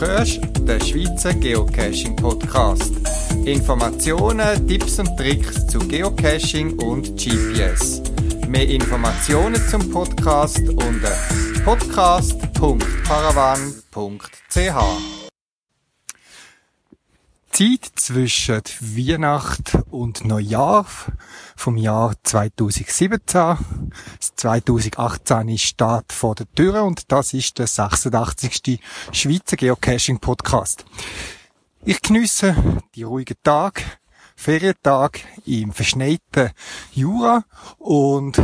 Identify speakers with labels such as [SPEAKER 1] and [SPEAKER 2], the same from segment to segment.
[SPEAKER 1] hörst den Schweizer Geocaching Podcast. Informationen, Tipps und Tricks zu Geocaching und GPS. Mehr Informationen zum Podcast unter podcast.paravan.ch. Zeit zwischen Weihnacht und Neujahr vom Jahr 2017. Das 2018 ist Start vor der Tür und das ist der 86. Schweizer Geocaching Podcast. Ich genieße die ruhigen Tage, Ferientage im verschneiten Jura und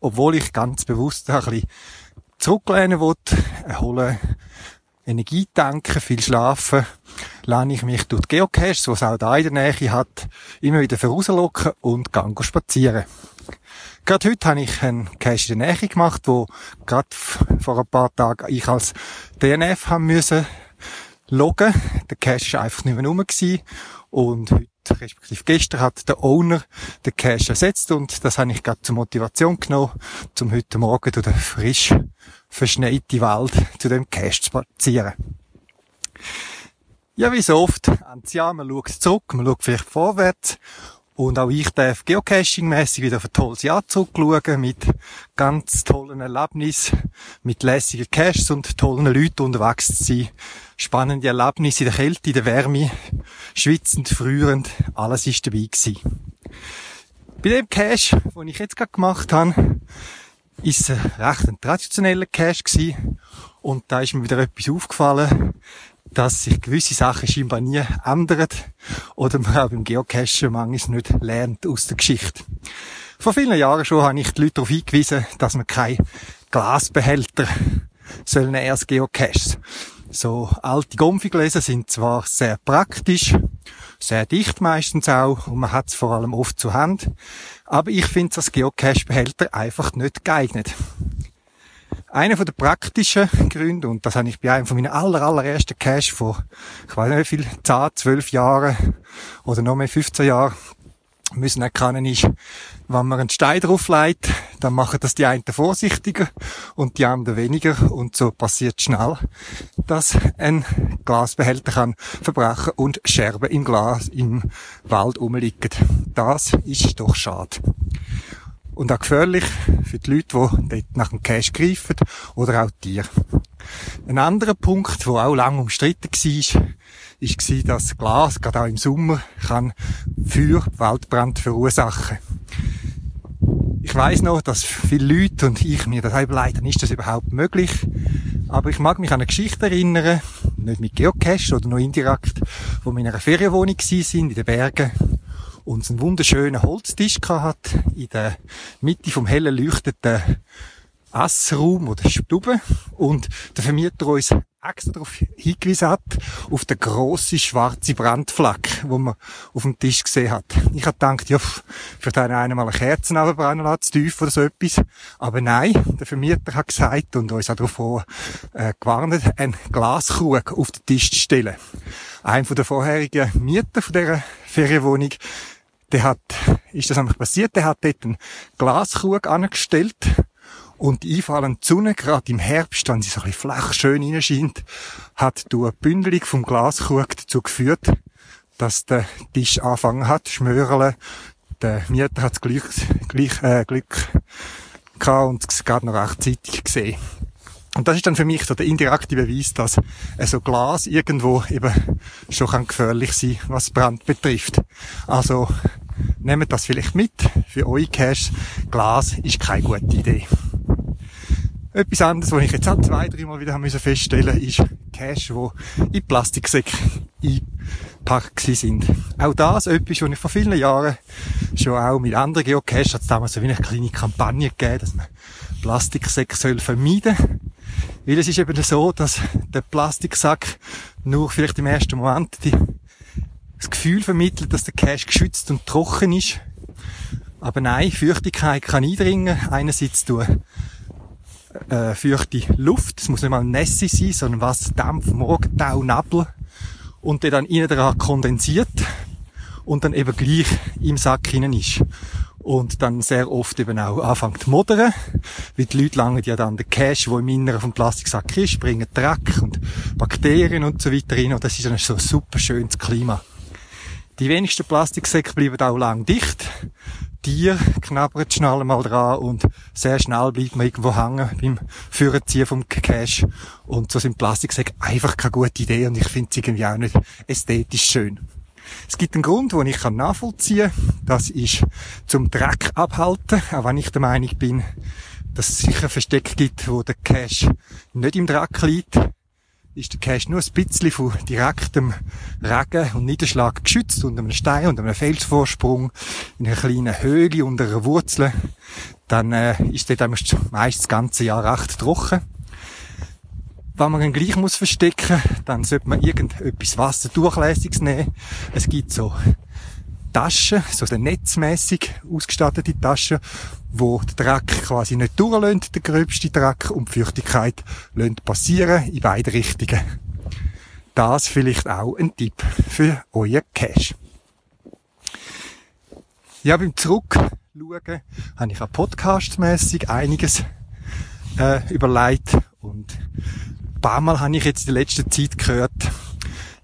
[SPEAKER 1] obwohl ich ganz bewusst ein bisschen zurücklehnen will, erholen Energie tanken, viel schlafen, lerne ich mich durch die Geocaches, was auch da in der Nähe hat, immer wieder vorauslocken und gang spazieren. Gerade heute habe ich einen Cache in der Nähe gemacht, wo gerade vor ein paar Tagen ich als DNF haben müssen loggen. Der Cache war einfach nicht mehr rum und heute respektive gestern hat der Owner den Cache ersetzt und das habe ich gerade zur Motivation genommen, zum heute Morgen durch den frisch verschneite Wald zu dem Cache zu spazieren. Ja, wie so oft, Jahr, man schaut zurück, man schaut vielleicht vorwärts und auch ich darf geocaching-mässig wieder auf ein tolles Jahr zurückschauen, mit ganz tollen Erlebnissen, mit lässigen Caches und tollen Leuten unterwegs zu sein. Spannende Erlebnisse in der Kälte, in der Wärme, schwitzend, frührend, alles ist dabei gewesen. Bei dem Cache, den ich jetzt gerade gemacht habe, ist es recht ein traditioneller Cache. Und da ist mir wieder etwas aufgefallen, dass sich gewisse Sachen scheinbar nie ändern oder man auch beim Geocachen manchmal nicht lernt aus der Geschichte. Vor vielen Jahren schon habe ich die Leute darauf hingewiesen, dass man keine Glasbehälter sollen erst Geocaches. So alte Gomfigläser sind zwar sehr praktisch, sehr dicht meistens auch und man hat es vor allem oft zur Hand, aber ich finde als Geocache-Behälter einfach nicht geeignet. Einer von den praktischen Gründen, und das habe ich bei einem von meinen aller, allerersten Cache vor, ich weiß nicht wie viel, 10, 12 Jahren oder noch mehr 15 Jahren müssen erkennen ist, wenn man einen Stein drauflegt, dann machen das die einen vorsichtiger und die anderen weniger und so passiert schnell, dass ein Glasbehälter kann verbrechen und Scherben im Glas im Wald rumliegen. Das ist doch schade und auch gefährlich für die Leute, die dort nach dem Cash greifen oder auch Tiere. Ein anderer Punkt, der auch lange umstritten war, war, dass Glas, gerade auch im Sommer, kann für Waldbrand verursachen. Ich weiß noch, dass viele Leute und ich mir das überlegen, ist das überhaupt möglich? Aber ich mag mich an eine Geschichte erinnern, nicht mit Geocache oder noch indirekt, wo wir in einer Ferienwohnung sind in den Bergen und einen wunderschönen Holztisch hat in der Mitte vom hellen leuchteten Essraum oder Stube und der Vermieter uns extra darauf hingewiesen hat, auf den grossen schwarzen Brandfleck, wo man auf dem Tisch gesehen hat. Ich habe gedacht, ja, vielleicht einen einmal eine Kerze runterbrennen lassen, zu tief oder so etwas. Aber nein, der Vermieter hat gesagt und uns auch darauf äh, gewarnt, einen Glaskrug auf den Tisch zu stellen. Ein von der vorherigen Mieter von dieser Ferienwohnung der hat, ist das nämlich passiert, der hat dort einen Glaskrug angestellt und die einfallende Sonne, gerade im Herbst, wenn sie so ein bisschen flach schön reinscheint, hat durch eine Bündelung vom Glaskrug dazu geführt, dass der Tisch angefangen hat zu schmöreln. Der Mieter hat Glück, Glück, äh, Glück gehabt und es gerade noch rechtzeitig gesehen. Und das ist dann für mich so der indirekte Beweis, dass so Glas irgendwo eben schon kann gefährlich sein, was Brand betrifft. Also nehmt das vielleicht mit für eure Cash. Glas ist keine gute Idee. Etwas anderes, was ich jetzt auch zwei, dreimal wieder haben feststellen ist Cash, wo in Plastiksäcke eingepackt sind. Auch das etwas, was ich vor vielen Jahren schon auch mit anderen Geocaches hat es damals so wie eine kleine Kampagne gegeben, dass man Plastiksäcke vermeiden soll weil es ist eben so, dass der Plastiksack nur vielleicht im ersten Moment die, das Gefühl vermittelt, dass der Cache geschützt und trocken ist. Aber nein, Feuchtigkeit kann eindringen. Einerseits durch äh, feuchte Luft, es muss nicht mal Nässe sein, sondern Wasserdampf, Morgentau, Nebel und der dann innen dran kondensiert und dann eben gleich im Sack hinein ist. und dann sehr oft eben auch anfängt zu modern, weil die Leute langen ja dann den Cash, der im Inneren vom Plastiksack ist, bringen Dreck und Bakterien und so weiter rein und das ist dann so ein super schönes Klima. Die wenigsten Plastiksäcke bleiben auch lang dicht. Tier knabbert schnell mal dran und sehr schnell bleibt man irgendwo hängen beim Führerziehen vom Cash. Und so sind Plastiksäcke einfach keine gute Idee und ich finde es irgendwie auch nicht ästhetisch schön. Es gibt einen Grund, den ich nachvollziehen kann. Das ist zum Dreck abhalten, auch wenn ich der Meinung bin, dass es sicher Versteck gibt, wo der Cash nicht im Dreck liegt, ist der Cash nur ein bisschen von direktem Regen und Niederschlag geschützt unter einem Stein, unter einem Felsvorsprung, in einer kleinen Höhle, unter einer Wurzel. Dann äh, ist dort meist das ganze Jahr recht trocken wenn man ihn gleich muss verstecken, dann sollte man irgendetwas Wasserdurchlässiges nehmen. Es gibt so Taschen, so netzmäßig ausgestattete Taschen, wo der Dreck quasi nicht durchlässt, der gröbste Dreck, und die Feuchtigkeit lässt passieren in beide Richtungen. Das vielleicht auch ein Tipp für euer Cash. Ja, beim Zurückschauen habe ich auch podcastmäßig einiges äh, überlegt und paar Mal habe ich jetzt in der letzten Zeit gehört,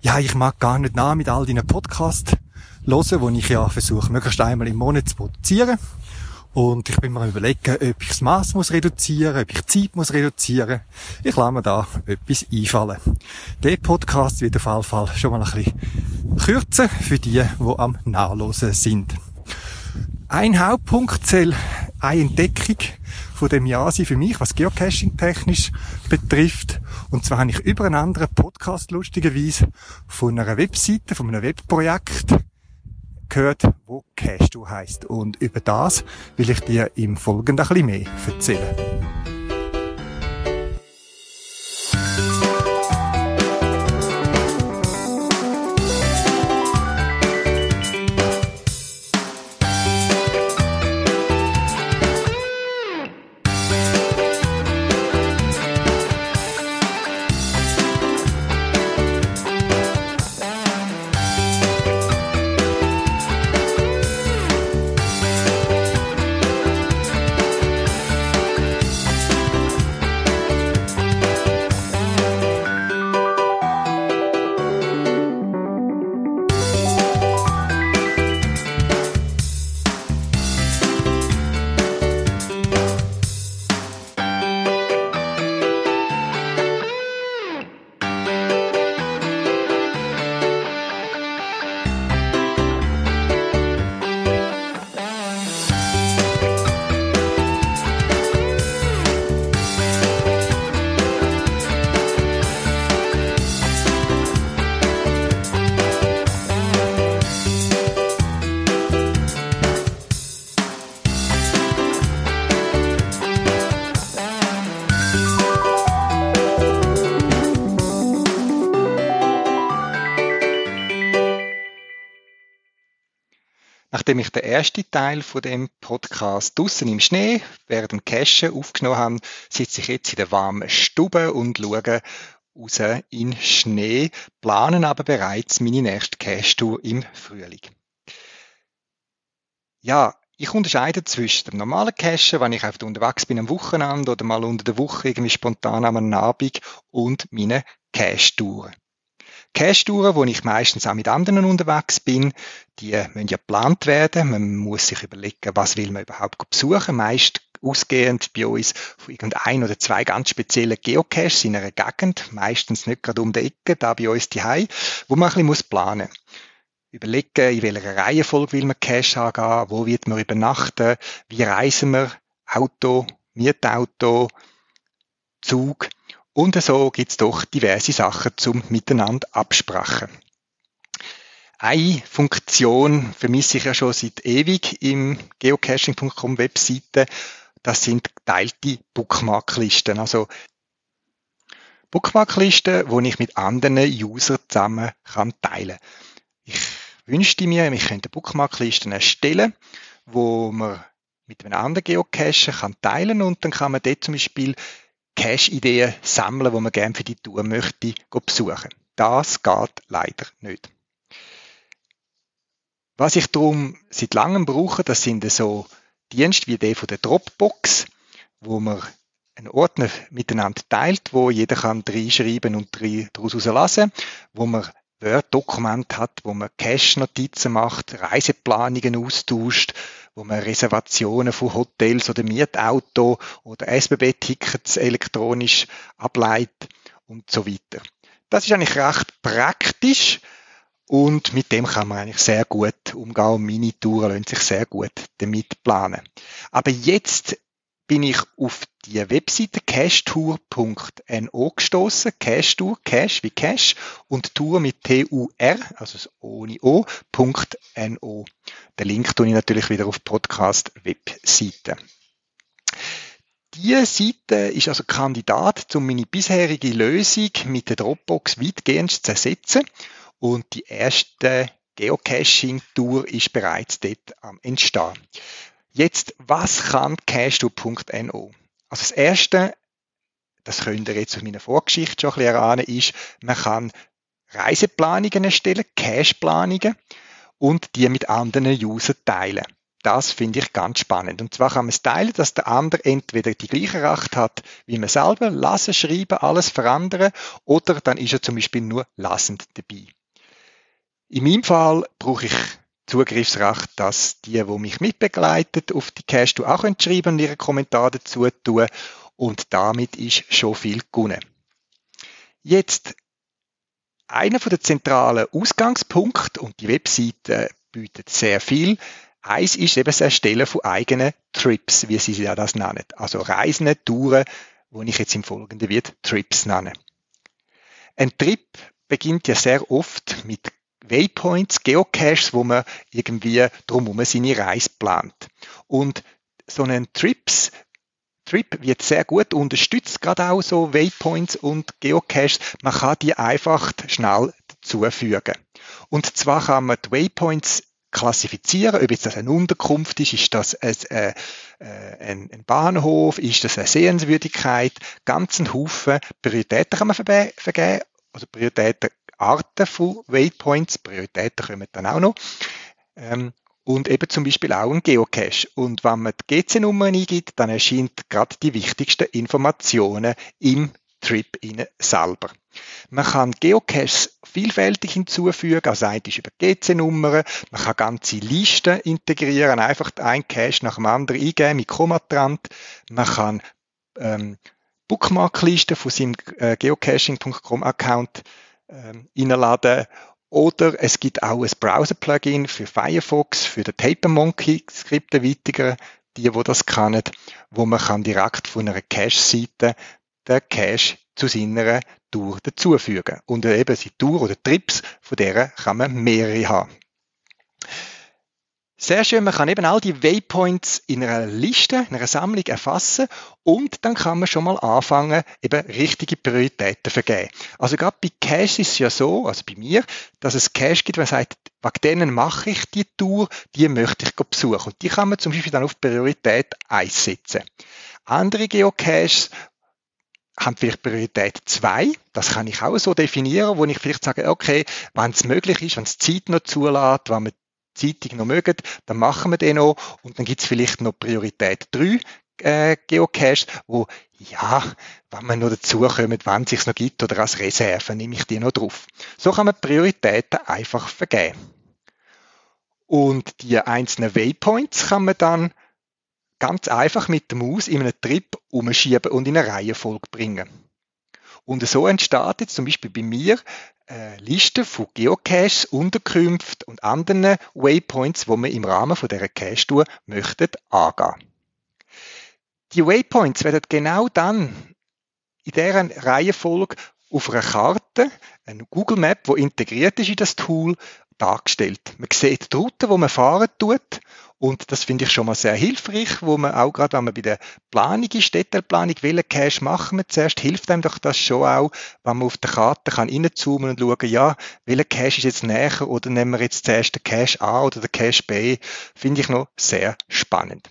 [SPEAKER 1] ja, ich mag gar nicht nach mit all deinen Podcasts hören, wo ich ja versuche, möglichst einmal im Monat zu produzieren. Und ich bin mir überlegen, ob ich das Maß muss reduzieren, ob ich Zeit muss reduzieren. Ich lasse mir da etwas einfallen. Der Podcast wird auf jeden Fall schon mal ein bisschen kürzer für die, die am Nachlosen sind. Ein Hauptpunkt soll eine Entdeckung von dem Jahr sein für mich, was Geocaching technisch betrifft. Und zwar habe ich über einen anderen Podcast lustigerweise von einer Webseite, von einem Webprojekt gehört, wo Cache du. Und über das will ich dir im Folgenden ein bisschen mehr erzählen. Ersten Teil von dem Podcast draussen im Schnee während dem Cashen aufgenommen habe, sitze ich jetzt in der warmen Stube und schaue raus in Schnee, planen aber bereits meine nächste Cache-Tour im Frühling. Ja, ich unterscheide zwischen dem normalen Cashen, wenn ich einfach unterwegs bin am Wochenende oder mal unter der Woche irgendwie spontan am Abend und meine Cache-Touren. Cache-Touren, wo ich meistens auch mit anderen unterwegs bin, die müssen ja geplant werden. Man muss sich überlegen, was will man überhaupt besuchen. Meist ausgehend bei uns von irgendein oder zwei ganz speziellen Geocaches in einer Gegend, meistens nicht gerade um die Ecke, da bei uns die wo man ein bisschen planen muss überlegen, in welcher Reihenfolge will man Cache angehen, wo wird man übernachten, wie reisen wir, Auto, Mietauto, Zug. Und so gibt's doch diverse Sachen zum Miteinander absprechen. Eine Funktion vermisse ich ja schon seit ewig im geocaching.com Webseite. Das sind geteilte Bookmarklisten. Also Bookmarklisten, wo ich mit anderen Usern zusammen kann teilen. Ich wünschte mir, ich könnte Bookmarklisten erstellen, wo man mit einem anderen Geocacher kann teilen und dann kann man dort zum Beispiel Cache-Ideen sammeln, wo man gerne für die Tour möchte besuchen. Das geht leider nicht.
[SPEAKER 2] Was ich darum seit langem brauche, das sind so Dienste wie der von der Dropbox, wo man einen Ordner miteinander teilt, wo jeder kann reinschreiben und daraus herauslassen, wo man Word-Dokument hat, wo man Cache-Notizen macht, Reiseplanungen austauscht, wo man Reservationen von Hotels oder Mietauto oder SBB-Tickets elektronisch ableitet und so weiter. Das ist eigentlich recht praktisch und mit dem kann man eigentlich sehr gut umgehen und meine Touren lassen sich sehr gut damit planen. Aber jetzt bin ich auf die Webseite cashtour.no gestoßen. Cashtour, Cash wie Cash und Tour mit T-U-R, also ohne O.no. Den Link tue ich natürlich wieder auf Podcast-Webseite. Diese Seite ist also Kandidat, um meine bisherige Lösung mit der Dropbox weitgehend zu ersetzen. Und die erste Geocaching-Tour ist bereits dort am Entstehen. Jetzt, was kann Cashtour.no? Also das erste, das könnt ihr jetzt aus meiner Vorgeschichte schon ein bisschen erahnen, ist, man kann Reiseplanungen erstellen, Cashplanungen und die mit anderen Usern teilen. Das finde ich ganz spannend. Und zwar kann man es teilen, dass der andere entweder die gleiche Recht hat wie man selber, lassen, schreiben, alles verändern, oder dann ist er zum Beispiel nur lassend dabei. In meinem Fall brauche ich Zugriffsrecht, dass die, die mich mitbegleiten, auf die Cache auch schreiben und ihre Kommentare dazu tun. Und damit ist schon viel gewonnen. Jetzt einer den zentralen Ausgangspunkten und die Webseite bietet sehr viel. Eins ist eben das Erstellen von eigenen Trips, wie sie ja das nennen. Also Reisen, Touren, wo ich jetzt im Folgenden wird Trips nenne. Ein Trip beginnt ja sehr oft mit Waypoints, Geocaches, wo man irgendwie drumherum seine Reise plant. Und so ein Trips Trip wird sehr gut unterstützt, gerade auch so Waypoints und Geocaches. Man kann die einfach schnell dazufügen. Und zwar kann man die Waypoints klassifizieren, ob jetzt das eine Unterkunft ist, ist das ein, äh, ein, ein Bahnhof, ist das eine Sehenswürdigkeit, ganzen Haufen Prioritäten kann man vergeben, also Prioritäten Arten von Waypoints, Prioritäten kommen dann auch noch. Ähm, und eben zum Beispiel auch ein Geocache. Und wenn man die GC-Nummer eingibt, dann erscheint gerade die wichtigsten Informationen im Trip selber. Man kann Geocaches vielfältig hinzufügen, also eine ist über GC-Nummern, man kann ganze Listen integrieren, einfach ein Cache nach dem anderen eingeben mit Komatrand, man kann ähm, Bookmarklisten von seinem äh, geocaching.com-Account ähm, reinladen. Oder es gibt auch ein Browser-Plugin für Firefox, für den Taper-Monkey, Skripte weitiger, die, wo das kennen, wo man kann direkt von einer Cache-Seite den Cache zu seiner Tour dazufügen. Und eben die Tour oder Trips, von der kann man mehrere haben. Sehr schön, man kann eben all die Waypoints in einer Liste, in einer Sammlung erfassen und dann kann man schon mal anfangen, eben richtige Prioritäten vergeben. Also gerade bei Cache ist es ja so, also bei mir, dass es Cache gibt, man sagt, wegen denen mache ich die Tour, die möchte ich besuchen. Und die kann man zum Beispiel dann auf Priorität 1 setzen. Andere Geocaches, haben vielleicht Priorität 2. Das kann ich auch so definieren, wo ich vielleicht sage, okay, wenn es möglich ist, wenn es Zeit noch zulässt, wenn man Zeitung noch mögen, dann machen wir den noch und dann gibt's vielleicht noch Priorität 3 äh, Geocaches, wo ja, wenn man noch dazukommen, wenn es sich noch gibt oder als Reserve, nehme ich die noch drauf. So kann man Prioritäten einfach vergeben. Und die einzelnen Waypoints kann man dann ganz einfach mit der Maus in einem Trip umschieben und in eine Reihenfolge bringen. Und so entsteht jetzt zum Beispiel bei mir Liste von Geocaches, Unterkünften und anderen Waypoints, wo man im Rahmen von dieser Cache-Tour möchten angehen. Die Waypoints werden genau dann in deren Reihenfolge auf einer Karte, eine Google Map, wo integriert ist in das Tool, dargestellt. Man sieht die Route, wo man fahren tut und das finde ich schon mal sehr hilfreich, wo man auch gerade, wenn man bei der Planung ist, Detailplanung, welchen Cache machen wir zuerst, hilft einem doch das schon auch, wenn man auf der Karte kann reinzoomen und schauen, ja, welcher Cache ist jetzt näher oder nehmen wir jetzt zuerst den Cache A oder den Cache B, finde ich noch sehr spannend.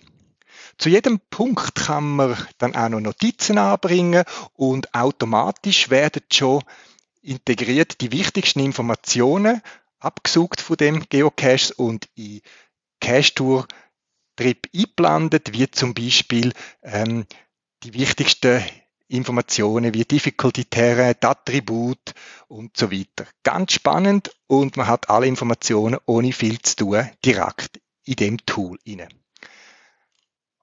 [SPEAKER 2] Zu jedem Punkt kann man dann auch noch Notizen anbringen und automatisch werden schon integriert die wichtigsten Informationen abgesucht von dem Geocache und in Cache-Tour Trip eingeblendet, wie zum Beispiel ähm, die wichtigsten Informationen wie Difficulty Terrain, Attribut und so weiter. Ganz spannend und man hat alle Informationen ohne viel zu tun direkt in dem Tool inne.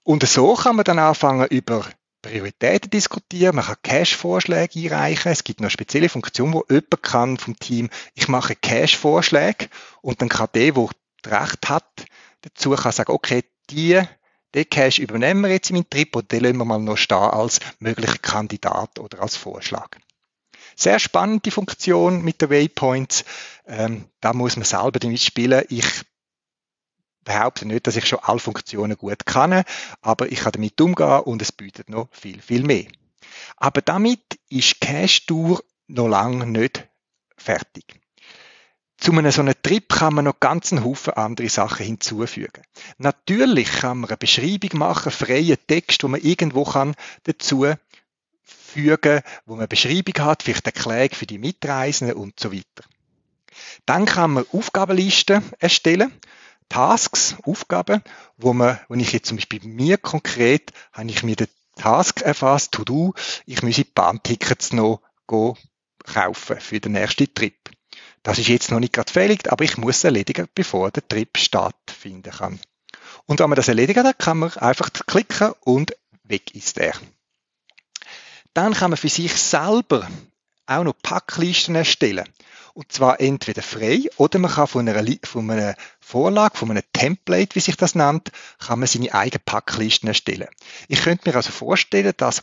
[SPEAKER 2] Und so kann man dann anfangen über Prioritäten diskutieren, man kann Cache-Vorschläge einreichen, es gibt noch spezielle Funktion, wo jemand kann vom Team, ich mache Cache-Vorschläge und dann kann der, der Recht hat, dazu kann sagen, okay, die, den Cache übernehmen wir jetzt in meinen Trip und den lassen wir mal noch stehen als möglicher Kandidat oder als Vorschlag. Sehr spannende Funktion mit den Waypoints. Ähm, da muss man selber damit spielen. Ich behaupte nicht, dass ich schon alle Funktionen gut kann, aber ich kann damit umgehen und es bietet noch viel, viel mehr. Aber damit ist Cache Tour noch lange nicht fertig. Zu einem so einem Trip kann man noch ganz einen Haufen andere Sachen hinzufügen. Natürlich kann man eine Beschreibung machen, freien Text, wo man irgendwo kann dazu fügen, wo man eine Beschreibung hat, vielleicht eine Erklärung für die Mitreisenden und so weiter. Dann kann man Aufgabenlisten erstellen, Tasks, Aufgaben, wo man, wenn ich jetzt zum Beispiel bei mir konkret, habe ich mir den Task erfasst, to do, ich muss Bahntickets noch kaufen für den nächsten Trip. Das ist jetzt noch nicht gerade fällig, aber ich muss erledigen, bevor der Trip stattfinden kann. Und wenn man das erledigen hat, kann man einfach klicken und weg ist er. Dann kann man für sich selber auch noch Packlisten erstellen. Und zwar entweder frei oder man kann von einer, von einer Vorlage, von einem Template, wie sich das nennt, kann man seine eigenen Packlisten erstellen. Ich könnte mir also vorstellen, dass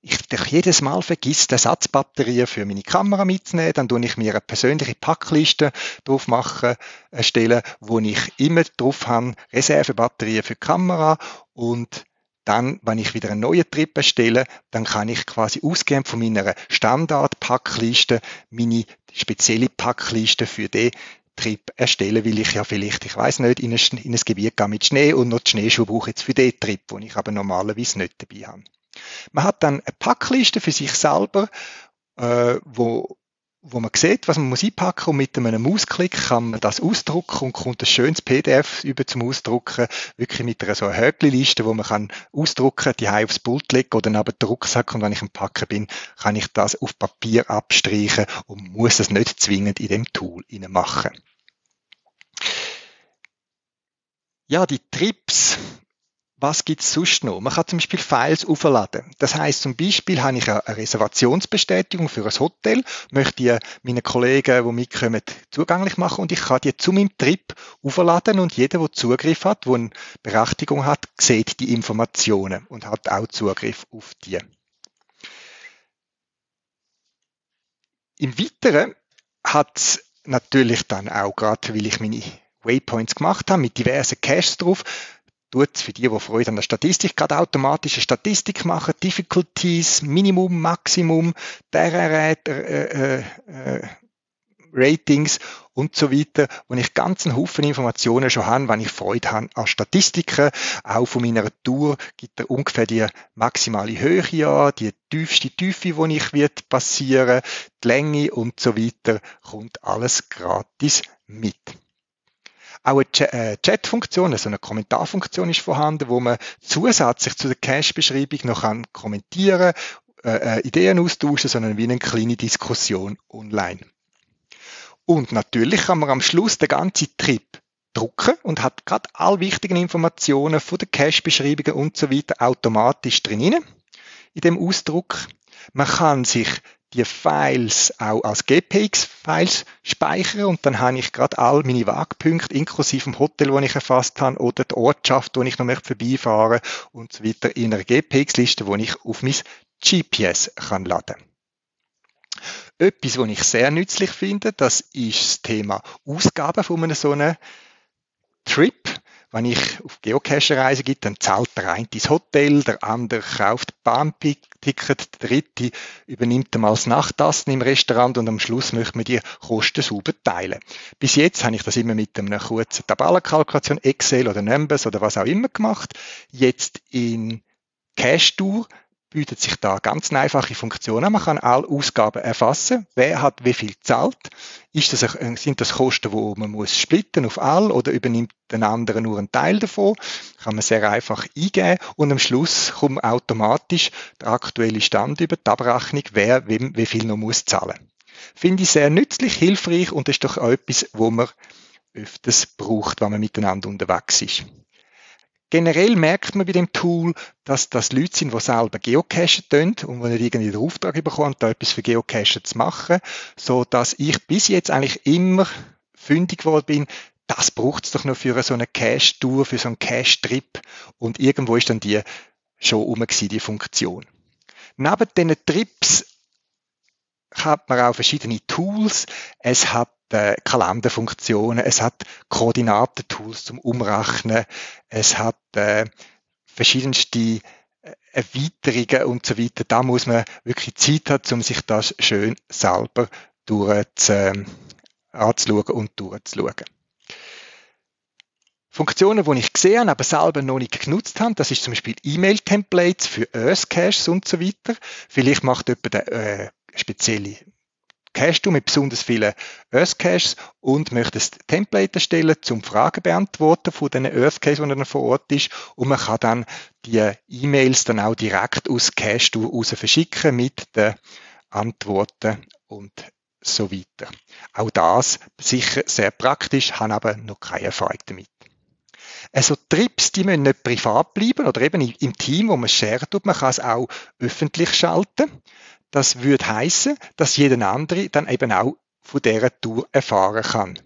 [SPEAKER 2] ich doch jedes Mal vergisst, eine Satzbatterie für meine Kamera mitzunehmen, dann tue ich mir eine persönliche Packliste drauf machen, erstellen, wo ich immer drauf habe, Reservebatterien für die Kamera und dann, wenn ich wieder einen neuen Trip erstelle, dann kann ich quasi ausgehend von meiner Standard-Packliste meine spezielle Packliste für den Trip erstellen, weil ich ja vielleicht, ich weiß nicht, in ein, in ein Gebiet gehe mit Schnee und noch die Schneeschuhe brauche jetzt für den Trip, wo ich aber normalerweise nicht dabei habe. Man hat dann eine Packliste für sich selber, äh, wo, wo man sieht, was man muss einpacken und mit einem Mausklick kann man das ausdrucken und kommt ein schönes PDF über zum Ausdrucken, wirklich mit einer so Höckli-Liste, wo man kann ausdrucken, die aufs Pult legen oder neben den Rucksack und wenn ich im Packen bin, kann ich das auf Papier abstreichen und muss es nicht zwingend in dem Tool machen. Ja, die Trips was gibt's sonst noch? Man kann zum Beispiel Files aufladen. Das heißt zum Beispiel habe ich eine Reservationsbestätigung für ein Hotel, möchte die meinen Kollegen, die mitkommen, zugänglich machen und ich kann die zu meinem Trip aufladen und jeder, der Zugriff hat, der eine Berechtigung hat, sieht die Informationen und hat auch Zugriff auf die. Im Weiteren hat natürlich dann auch gerade, weil ich meine Waypoints gemacht habe, mit diversen Caches drauf, tut für die, die Freude an der Statistik, gerade automatisch eine Statistik machen, Difficulties, Minimum, Maximum, der äh, äh, äh, Ratings und so weiter, wo ich ganzen Haufen Informationen schon habe, wenn ich Freude habe an Statistiken. Auch von meiner Tour gibt er ungefähr die maximale Höhe an, die tiefste Tiefe, die ich wird passieren, die Länge und so weiter, kommt alles gratis mit. Auch eine äh, Chat-Funktion, also eine Kommentarfunktion ist vorhanden, wo man zusätzlich zu der Cache-Beschreibung noch kann kommentieren, äh, äh, Ideen austauschen, sondern wie eine kleine Diskussion online. Und natürlich kann man am Schluss den ganzen Trip drucken und hat gerade all wichtigen Informationen von der Cache-Beschreibungen und so weiter automatisch drin in dem Ausdruck. Man kann sich die Files auch als GPX-Files speichern und dann habe ich gerade all meine Wagpunkte, inklusive dem Hotel, das ich erfasst habe, oder die Ortschaft, wo ich noch möchte vorbeifahren und so weiter in einer GPX-Liste, wo ich auf mein GPS kann laden. Etwas, was ich sehr nützlich finde, das ist das Thema Ausgaben von einem so einem Trip. Wenn ich auf Geocache-Reise gehe, dann zahlt der eine ins Hotel, der andere kauft Bahnticket, der dritte übernimmt einmal das Nachtassen im Restaurant und am Schluss möchte man die Kosten sauber teilen. Bis jetzt habe ich das immer mit einer kurzen Tabellenkalkulation, Excel oder Numbers oder was auch immer gemacht. Jetzt in Cash Tour bietet sich da ganz einfache Funktion an. Man kann alle Ausgaben erfassen. Wer hat wie viel zahlt? Ist das, sind das Kosten, wo man muss splitten auf all oder übernimmt den anderen nur einen Teil davon? Kann man sehr einfach eingeben und am Schluss kommt automatisch der aktuelle Stand über die Abrechnung, wer wie, wie viel noch muss zahlen. Finde ich sehr nützlich, hilfreich und ist doch auch etwas, wo man öfters braucht, wenn man miteinander unterwegs ist. Generell merkt man bei dem Tool, dass das Leute sind, die selber Geocachen tun und die nicht irgendwie den Auftrag bekommen, da etwas für Geocachen zu machen, so dass ich bis jetzt eigentlich immer fündig geworden bin, das braucht es doch noch für so eine Cache-Tour, für so einen Cache-Trip und irgendwo ist dann die schon gewesen, die Funktion. Neben diesen Trips hat man auch verschiedene Tools. Es hat äh, Kalenderfunktionen, es hat Koordinatentools zum Umrechnen, es hat äh, verschiedenste äh, Erweiterungen und so weiter. Da muss man wirklich Zeit haben, um sich das schön selber durch äh, anzuschauen und durchzuschauen. Funktionen, die ich gesehen habe, aber selber noch nicht genutzt habe, das ist zum Beispiel E-Mail-Templates für Earth Caches und so weiter. Vielleicht macht jemand eine äh, spezielle Cache du mit besonders vielen Earth Caches und möchtest Template erstellen zum Fragen beantworten von den Earth Caches, die dann vor Ort ist. Und man kann dann die E-Mails dann auch direkt aus Cache du raus verschicken mit den Antworten und so weiter. Auch das sicher sehr praktisch, habe aber noch keine Erfahrung damit. Also Trips, die müssen nicht privat bleiben oder eben im Team, wo man share tut. Man kann es auch öffentlich schalten. Das würde heißen, dass jeder andere dann eben auch von dieser Tour erfahren kann.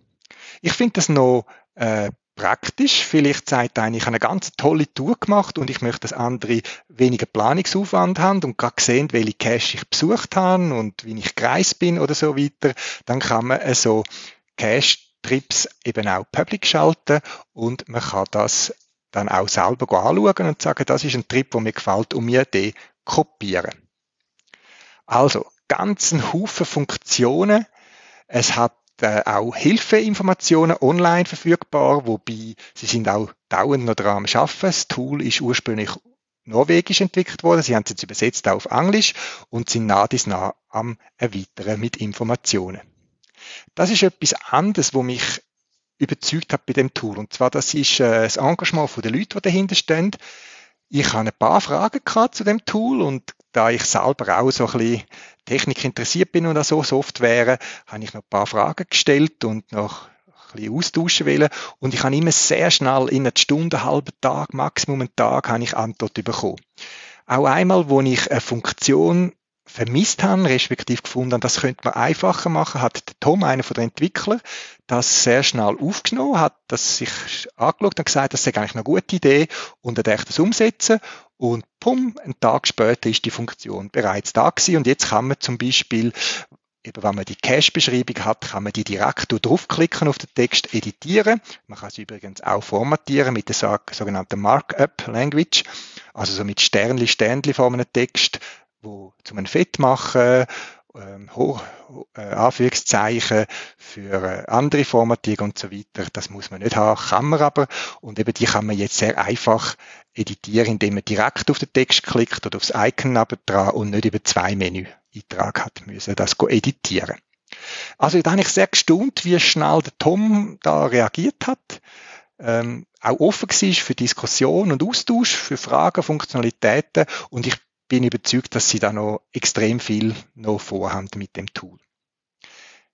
[SPEAKER 2] Ich finde das noch äh, praktisch. Vielleicht sagt einer, ich habe eine ganz tolle Tour gemacht und ich möchte, dass andere weniger Planungsaufwand haben und gerade sehen, welche Cache ich besucht habe und wie ich gereist bin oder so weiter. Dann kann man so Cache-Trips eben auch public schalten und man kann das dann auch selber anschauen und sagen, das ist ein Trip, der mir gefällt und mir den kopieren. Also, ganzen Haufen Funktionen. Es hat äh, auch Hilfeinformationen online verfügbar, wobei sie sind auch dauernd noch dran am Arbeiten. Das Tool ist ursprünglich norwegisch entwickelt worden. Sie haben es jetzt übersetzt auf Englisch und sind nah bis nah am Erweitern mit Informationen. Das ist etwas anderes, wo mich überzeugt hat bei dem Tool. Und zwar, das ist äh, das Engagement der Leute, die dahinter stehen. Ich habe ein paar Fragen gehabt zu dem Tool und da ich selber auch so ein bisschen Technik interessiert bin und an so Software, habe ich noch ein paar Fragen gestellt und noch ein bisschen austauschen wollen. Und ich habe immer sehr schnell in einer Stunde, halben Tag, Maximum einen Tag, habe ich Antwort bekommen. Auch einmal, wo ich eine Funktion vermisst haben, respektive gefunden haben, das könnte man einfacher machen, hat Tom, einer von den Entwicklern, das sehr schnell aufgenommen, hat das sich angeschaut und gesagt, das sei eigentlich eine gute Idee und er dachte das umsetzen. Und pum, einen Tag später ist die Funktion bereits da gewesen. Und jetzt kann man zum Beispiel Eben, wenn man die Cache-Beschreibung hat, kann man die direkt draufklicken auf den Text editieren. Man kann sie übrigens auch formatieren mit der sogenannten Markup Language, also so mit Sternli, Sternli vor einem Text wo zum ein Fett machen, ähm, hoch, äh, Anführungszeichen für äh, andere Formatierung und so weiter. Das muss man nicht haben, kann man aber. Und eben die kann man jetzt sehr einfach editieren, indem man direkt auf den Text klickt oder aufs Icon dran und nicht über zwei Menü Eintrag hat müssen, das editieren. Also da habe ich sehr gestaunt, wie schnell der Tom da reagiert hat. Ähm, auch offen war für Diskussion und Austausch, für Fragen, Funktionalitäten und ich bin überzeugt, dass sie da noch extrem viel noch vorhaben mit dem Tool.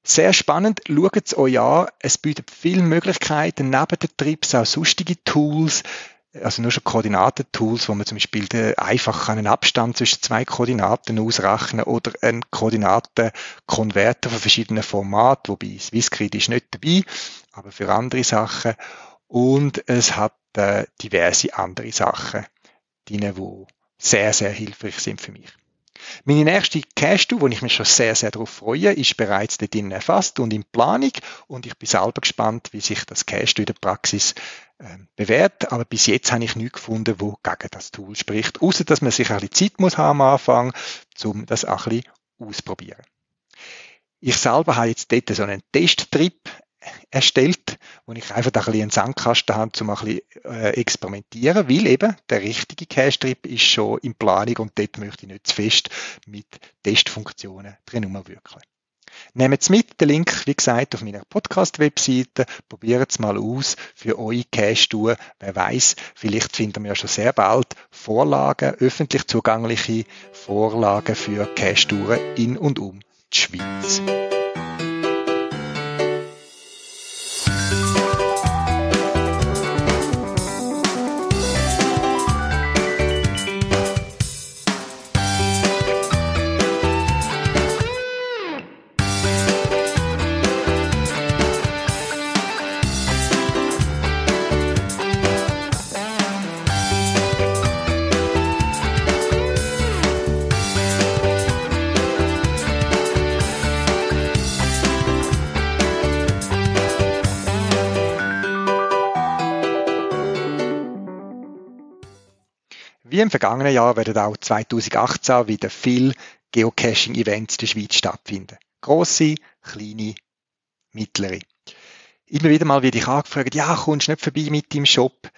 [SPEAKER 2] Sehr spannend, schaut es euch an. Es bietet viele Möglichkeiten, neben den Trips auch sonstige Tools, also nur schon Koordinatentools, wo man zum Beispiel einfach einen Abstand zwischen zwei Koordinaten ausrechnen oder einen Koordinatenkonverter von verschiedenen Formaten, wobei Swissgrid ist nicht dabei, aber für andere Sachen. Und es hat äh, diverse andere Sachen, die, wo sehr, sehr hilfreich sind für mich. Meine nächste Cash-Tour, wo ich mich schon sehr, sehr darauf freue, ist bereits dort erfasst und in Planung und ich bin selber gespannt, wie sich das Cash in der Praxis äh, bewährt, aber bis jetzt habe ich nichts gefunden, wo gegen das Tool spricht, außer dass man sich ein bisschen Zeit muss haben am Anfang, um das ein bisschen auszuprobieren. Ich selber habe jetzt dort so einen Testtrip erstellt, wo ich einfach ein bisschen einen Sandkasten habe, um ein bisschen äh, experimentieren, weil eben der richtige Cache-Trip ist schon in Planung und dort möchte ich nicht zu fest mit Testfunktionen drin umwirken. Nehmt es mit, den Link, wie gesagt, auf meiner Podcast-Webseite. Probiert es mal aus für eure Cache-Tour. Wer weiß, vielleicht finden wir ja schon sehr bald Vorlagen, öffentlich zugängliche Vorlagen für Cache-Touren in und um die Schweiz. Wie im vergangenen Jahr werden auch 2018 wieder viele Geocaching-Events in der Schweiz stattfinden. Grosse, kleine, mittlere. Immer wieder mal werde ich angefragt, ja, kommst du nicht vorbei mit deinem Shop?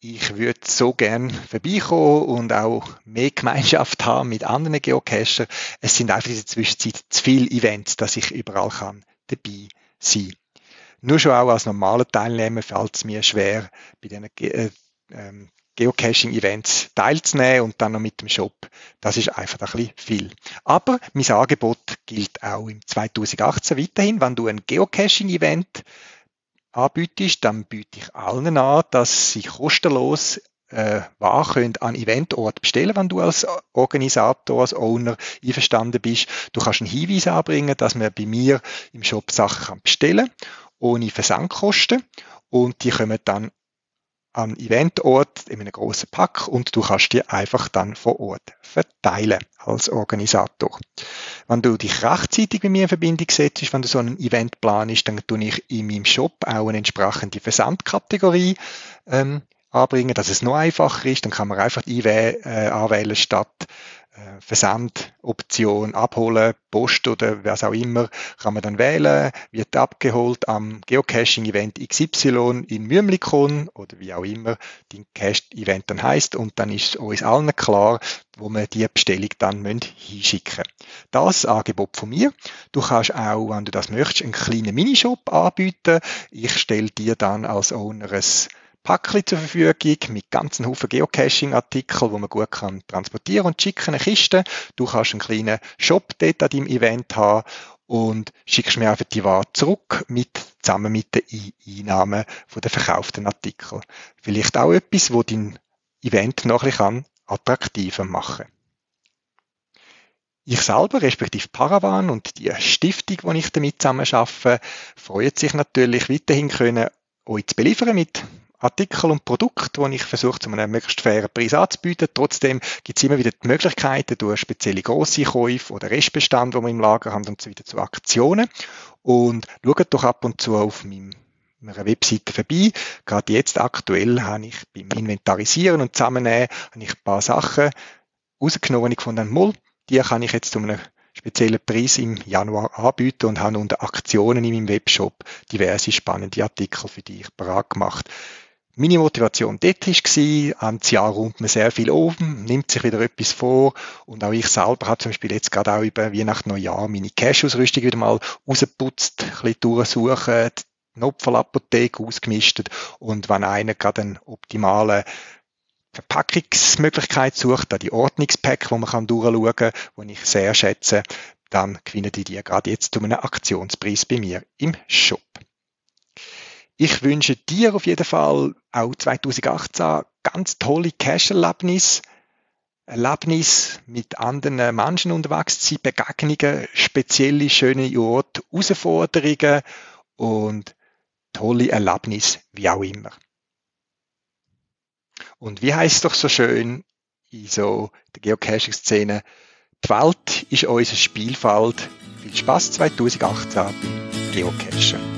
[SPEAKER 2] Ich würde so gern vorbeikommen und auch mehr Gemeinschaft haben mit anderen Geocachern. Es sind einfach in der Zwischenzeit zu viele Events, dass ich überall kann dabei sein. Nur schon auch als normaler Teilnehmer fällt es mir schwer, bei diesen äh, ähm, Geocaching-Events teilzunehmen und dann noch mit dem Shop. Das ist einfach ein bisschen viel. Aber mein Angebot gilt auch im 2018 weiterhin. Wenn du ein Geocaching-Event anbietest, dann biete ich allen an, dass sie kostenlos äh, Ware können an Eventort bestellen, wenn du als Organisator, als Owner einverstanden bist. Du kannst einen Hinweis anbringen, dass man bei mir im Shop Sachen bestellen kann, ohne Versandkosten. Und die kommen dann an Eventort in einem großen Pack und du kannst die einfach dann vor Ort verteilen als Organisator. Wenn du dich rechtzeitig mit mir in Verbindung setzt, wenn du so einen Event planst, dann tue ich in meinem Shop auch eine entsprechende Versandkategorie ähm, anbringen, dass es noch einfacher ist. Dann kann man einfach äh, anwählen statt Versandoption abholen, Post oder was auch immer, kann man dann wählen, wird abgeholt am Geocaching-Event XY in Mümlikon oder wie auch immer die Cache-Event dann heißt und dann ist uns allen klar, wo wir die Bestellung dann hinschicken Das Angebot von mir. Du kannst auch, wenn du das möchtest, einen kleinen Minishop anbieten. Ich stelle dir dann als Owner ein Packli zur Verfügung mit ganzen Haufen Geocaching-Artikeln, wo man gut kann transportieren und schicken, eine Kiste. Du kannst einen kleinen Shop dort an deinem Event haben und schickst mir einfach die Ware zurück mit, zusammen mit den Einnahmen von den verkauften Artikeln. Vielleicht auch etwas, wo dein Event noch ein bisschen attraktiver machen ich selber, respektive Paravan und die Stiftung, die ich damit zusammen arbeite, freut sich natürlich weiterhin können, euch zu beliefern mit Artikel und Produkte, die ich versuche, zu einem möglichst fairen Preis anzubieten. Trotzdem gibt es immer wieder die Möglichkeiten durch spezielle grosse Käufe oder Restbestand, die wir im Lager haben, und so wieder zu Aktionen. Und schaut doch ab und zu auf meinem meiner Webseite vorbei. Gerade jetzt aktuell habe ich beim Inventarisieren und Zusammennehmen habe ich ein paar Sachen rausgenommen, ich von einem Die kann ich jetzt zu einem speziellen Preis im Januar anbieten und habe unter Aktionen in meinem Webshop diverse spannende Artikel für dich parat gemacht. Meine Motivation dort war, am Jahr räumt man sehr viel oben, nimmt sich wieder etwas vor und auch ich selber habe zum Beispiel jetzt gerade auch über Weihnachten, Neujahr meine Cash-Ausrüstung wieder mal rausgeputzt, ein bisschen durchsuchen, die Notfallapotheke ausgemistet und wenn einer gerade einen optimalen Verpackungsmöglichkeit sucht, da die Ordnungspack, wo man durchschauen kann, die ich sehr schätze, dann gewinnen die die gerade jetzt zu einem Aktionspreis bei mir im Shop. Ich wünsche dir auf jeden Fall auch 2018 ganz tolle Cash-Erlebnisse. Erlebnis mit anderen Menschen unterwegs zu sein, Begegnungen, spezielle schöne Orte, Herausforderungen und tolle Erlebnisse, wie auch immer. Und wie heißt es doch so schön in so der Geocaching-Szene, die Welt ist unser Spielfeld. Viel Spaß 2018 beim Geocachen.